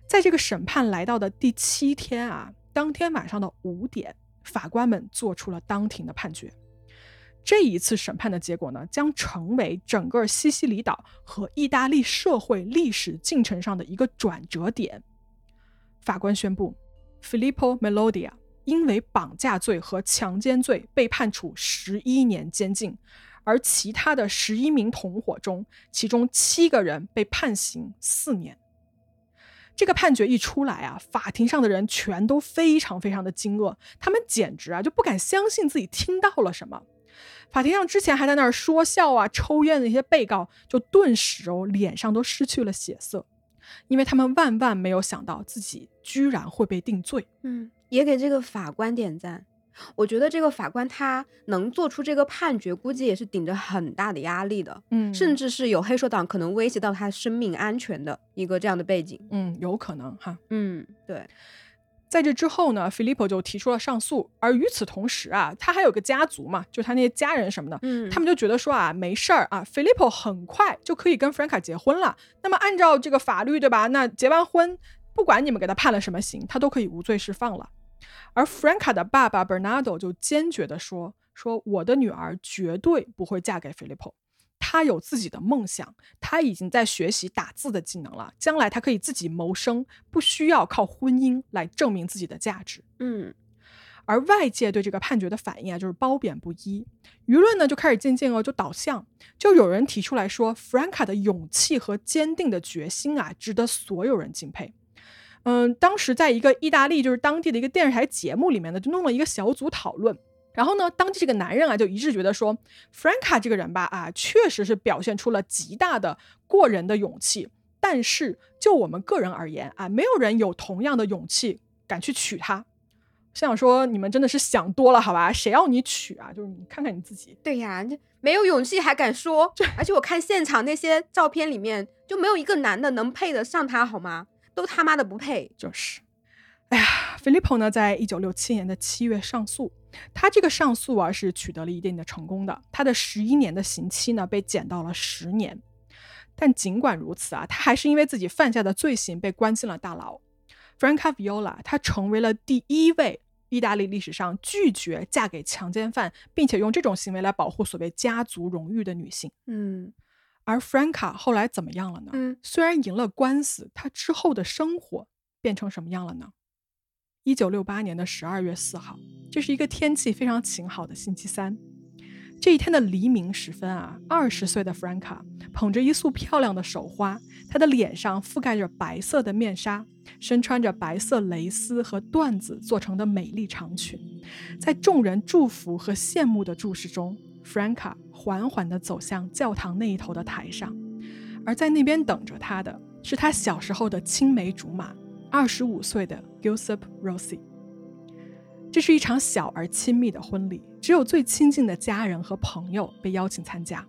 在这个审判来到的第七天啊，当天晚上的五点，法官们做出了当庭的判决。这一次审判的结果呢，将成为整个西西里岛和意大利社会历史进程上的一个转折点。法官宣布，Filippo Melodia 因为绑架罪和强奸罪被判处十一年监禁，而其他的十一名同伙中，其中七个人被判刑四年。这个判决一出来啊，法庭上的人全都非常非常的惊愕，他们简直啊就不敢相信自己听到了什么。法庭上之前还在那儿说笑啊、抽烟的那些被告，就顿时哦脸上都失去了血色，因为他们万万没有想到自己居然会被定罪。嗯，也给这个法官点赞。我觉得这个法官他能做出这个判决，估计也是顶着很大的压力的。嗯，甚至是有黑手党可能威胁到他生命安全的一个这样的背景。嗯，有可能哈。嗯，对。在这之后呢，Filippo 就提出了上诉。而与此同时啊，他还有个家族嘛，就他那些家人什么的，嗯，他们就觉得说啊，没事儿啊，Filippo 很快就可以跟 Franca 结婚了。那么按照这个法律，对吧？那结完婚，不管你们给他判了什么刑，他都可以无罪释放了。而 Franca 的爸爸 Bernardo 就坚决地说：“说我的女儿绝对不会嫁给 Filippo，他有自己的梦想，他已经在学习打字的技能了，将来他可以自己谋生，不需要靠婚姻来证明自己的价值。嗯而外界对这个判决的反应啊，就是褒贬不一。舆论呢就开始渐渐哦就导向，就有人提出来说，Franca 的勇气和坚定的决心啊，值得所有人敬佩。嗯，当时在一个意大利就是当地的一个电视台节目里面呢，就弄了一个小组讨论。然后呢，当地这个男人啊就一致觉得说，Franca 这个人吧啊，确实是表现出了极大的过人的勇气。但是就我们个人而言啊，没有人有同样的勇气敢去娶她。想想说，你们真的是想多了，好吧？谁要你娶啊？就是你看看你自己，对呀，这没有勇气还敢说？而且我看现场那些照片里面，就没有一个男的能配得上她，好吗？都他妈的不配。就是，哎呀，Filippo 呢，在一九六七年的七月上诉，他这个上诉啊是取得了一定的成功的，他的十一年的刑期呢被减到了十年。但尽管如此啊，他还是因为自己犯下的罪行被关进了大牢。Franca Viola，她成为了第一位意大利历史上拒绝嫁给强奸犯，并且用这种行为来保护所谓家族荣誉的女性。嗯而 Franca 后来怎么样了呢？嗯虽然赢了官司，她之后的生活变成什么样了呢？一九六八年的十二月四号，这是一个天气非常晴好的星期三。这一天的黎明时分啊，二十岁的 Franca 捧着一束漂亮的手花，她的脸上覆盖着白色的面纱，身穿着白色蕾丝和缎子做成的美丽长裙，在众人祝福和羡慕的注视中，Franca 缓缓地走向教堂那一头的台上，而在那边等着她的是她小时候的青梅竹马，二十五岁的 Gusip Rossi。这是一场小而亲密的婚礼，只有最亲近的家人和朋友被邀请参加。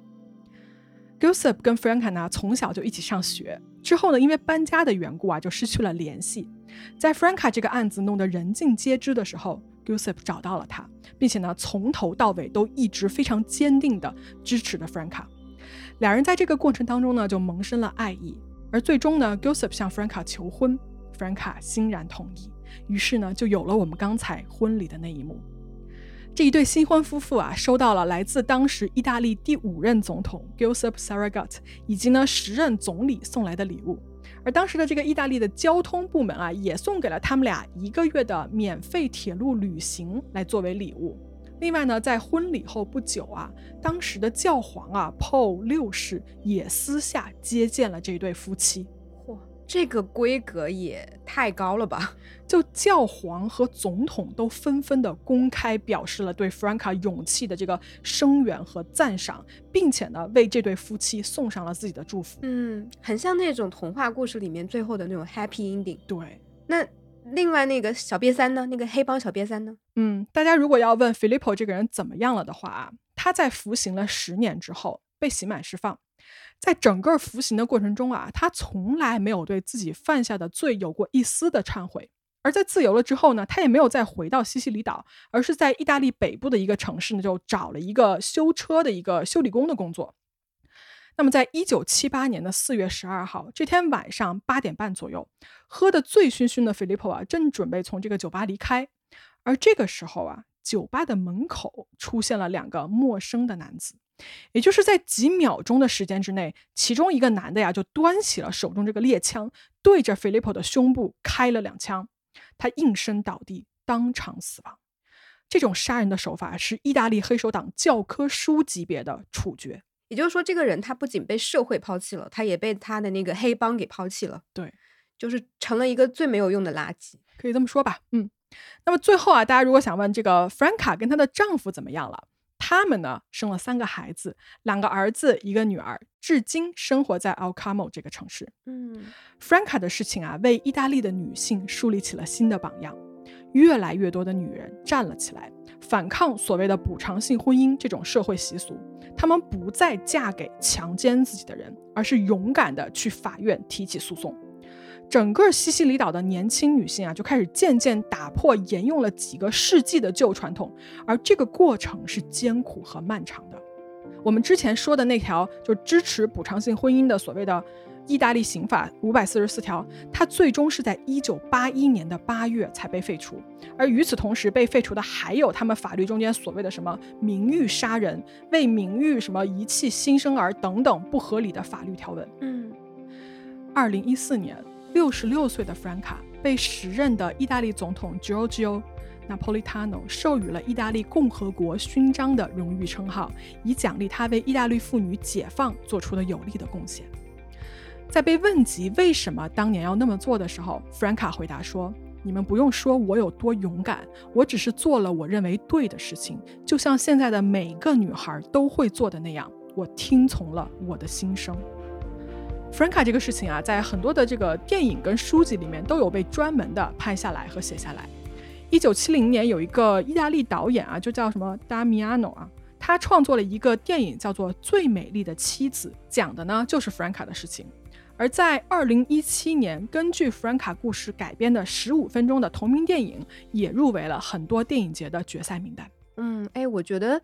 Gusip 跟 Franca 呢从小就一起上学，之后呢因为搬家的缘故啊就失去了联系。在 Franca 这个案子弄得人尽皆知的时候，Gusip 找到了他，并且呢从头到尾都一直非常坚定的支持着 Franca。两人在这个过程当中呢就萌生了爱意，而最终呢 Gusip 向 Franca 求婚，Franca 欣然同意。于是呢，就有了我们刚才婚礼的那一幕。这一对新婚夫妇啊，收到了来自当时意大利第五任总统 Giuseppe Saragat 以及呢时任总理送来的礼物。而当时的这个意大利的交通部门啊，也送给了他们俩一个月的免费铁路旅行来作为礼物。另外呢，在婚礼后不久啊，当时的教皇啊 Paul 六世也私下接见了这对夫妻。嚯，这个规格也太高了吧？就教皇和总统都纷纷的公开表示了对 Franca 勇气的这个声援和赞赏，并且呢为这对夫妻送上了自己的祝福。嗯，很像那种童话故事里面最后的那种 happy ending。对，那另外那个小瘪三呢？那个黑帮小瘪三呢？嗯，大家如果要问 Filippo 这个人怎么样了的话啊，他在服刑了十年之后被刑满释放，在整个服刑的过程中啊，他从来没有对自己犯下的罪有过一丝的忏悔。而在自由了之后呢，他也没有再回到西西里岛，而是在意大利北部的一个城市呢，就找了一个修车的一个修理工的工作。那么，在一九七八年的四月十二号这天晚上八点半左右，喝得醉醺醺的菲利普啊，正准备从这个酒吧离开，而这个时候啊，酒吧的门口出现了两个陌生的男子。也就是在几秒钟的时间之内，其中一个男的呀，就端起了手中这个猎枪，对着 Filippo 的胸部开了两枪。他应声倒地，当场死亡。这种杀人的手法是意大利黑手党教科书级别的处决。也就是说，这个人他不仅被社会抛弃了，他也被他的那个黑帮给抛弃了。对，就是成了一个最没有用的垃圾。可以这么说吧。嗯，那么最后啊，大家如果想问这个 Franca 跟她的丈夫怎么样了，他们呢生了三个孩子，两个儿子，一个女儿，至今生活在 Alcamo 这个城市。嗯 Franca 的事情啊，为意大利的女性树立起了新的榜样。越来越多的女人站了起来，反抗所谓的补偿性婚姻这种社会习俗。她们不再嫁给强奸自己的人，而是勇敢的去法院提起诉讼。整个西西里岛的年轻女性啊，就开始渐渐打破沿用了几个世纪的旧传统，而这个过程是艰苦和漫长的。我们之前说的那条就支持补偿性婚姻的所谓的意大利刑法五百四十四条，它最终是在一九八一年的八月才被废除。而与此同时被废除的还有他们法律中间所谓的什么名誉杀人、为名誉什么遗弃新生儿等等不合理的法律条文。嗯二零一四年，六十六岁的弗兰卡被时任的意大利总统 Giorgio Napolitano 授予了意大利共和国勋章的荣誉称号，以奖励他为意大利妇女解放做出的有力的贡献。在被问及为什么当年要那么做的时候弗兰卡回答说：“你们不用说我有多勇敢，我只是做了我认为对的事情，就像现在的每个女孩都会做的那样，我听从了我的心声。” Franca 这个事情啊，在很多的这个电影跟书籍里面都有被专门的拍下来和写下来。一九七零年，有一个意大利导演啊，就叫什么 Damiano 啊，他创作了一个电影叫做《最美丽的妻子》，讲的呢就是 Franca 的事情。而在二零一七年，根据 Franca 故事改编的十五分钟的同名电影，也入围了很多电影节的决赛名单。嗯，哎，我觉得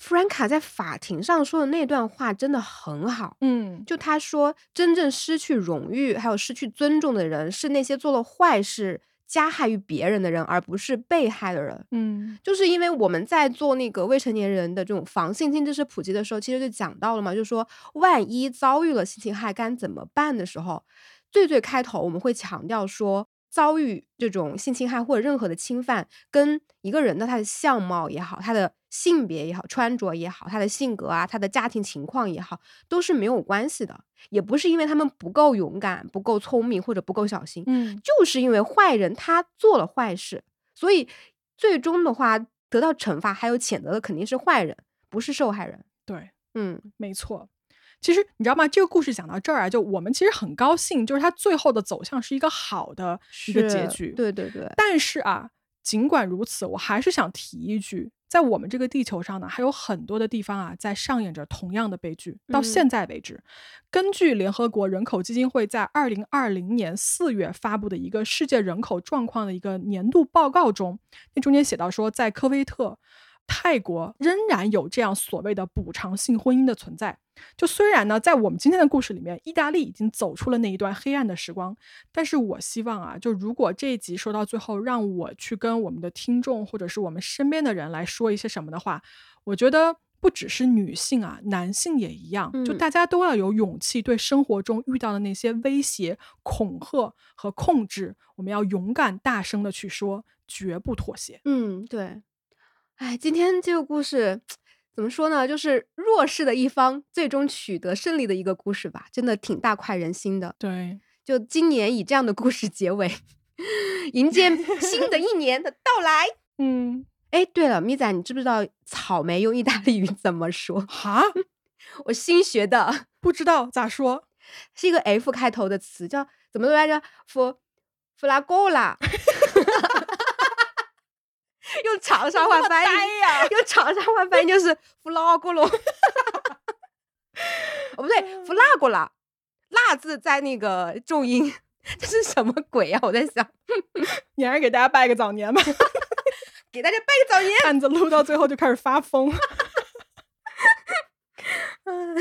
Franca 在法庭上说的那段话真的很好。嗯，就他说，真正失去荣誉还有失去尊重的人，是那些做了坏事、加害于别人的人，而不是被害的人。嗯就是因为我们在做那个未成年人的这种防性侵知识普及的时候，其实就讲到了嘛，就是说万一遭遇了性侵害该怎么办的时候，最最开头我们会强调说，遭遇这种性侵害或者任何的侵犯，跟一个人的他的相貌也好，他的性别也好，穿着也好，他的性格啊，他的家庭情况也好，都是没有关系的，也不是因为他们不够勇敢、不够聪明或者不够小心，嗯就是因为坏人他做了坏事，所以最终的话得到惩罚还有谴责的肯定是坏人，不是受害人。对，嗯没错。其实你知道吗？这个故事讲到这儿啊，就我们其实很高兴，就是它最后的走向是一个好的一个结局。对对对，但是啊，尽管如此，我还是想提一句，在我们这个地球上呢，还有很多的地方啊，在上演着同样的悲剧。到嗯现在为止，根据联合国人口基金会在二零二零年四月发布的一个世界人口状况的一个年度报告中，那中间写到说，在科威特。泰国仍然有这样所谓的补偿性婚姻的存在。就虽然呢，在我们今天的故事里面，意大利已经走出了那一段黑暗的时光，但是我希望啊，就如果这一集说到最后，让我去跟我们的听众或者是我们身边的人来说一些什么的话，我觉得不只是女性啊，男性也一样，就嗯大家都要有勇气，对生活中遇到的那些威胁、恐吓和控制，我们要勇敢大声的去说，绝不妥协。嗯对。哎，今天这个故事怎么说呢？就是弱势的一方最终取得胜利的一个故事吧，真的挺大快人心的。对，就今年以这样的故事结尾，迎接新的一年的到来。嗯，哎，对了，咪仔，你知不知道草莓用意大利语怎么说？哈，我新学的，不知道咋说。是一个 F 开头的词，叫怎么来着？弗弗拉戈拉。用长沙话翻译呀用长沙话翻译就是 弗拉戈罗。哦，不对，弗拉戈拉，辣字在那个重音，这是什么鬼啊？我在想，你还是给大家拜个早年吧。给大家拜个早年。案子录到最后就开始发疯。嗯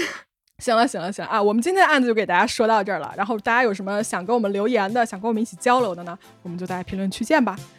行了，行了，行了啊！我们今天的案子就给大家说到这儿了。然后大家有什么想跟我们留言的，想跟我们一起交流的呢？我们就在评论区见吧，好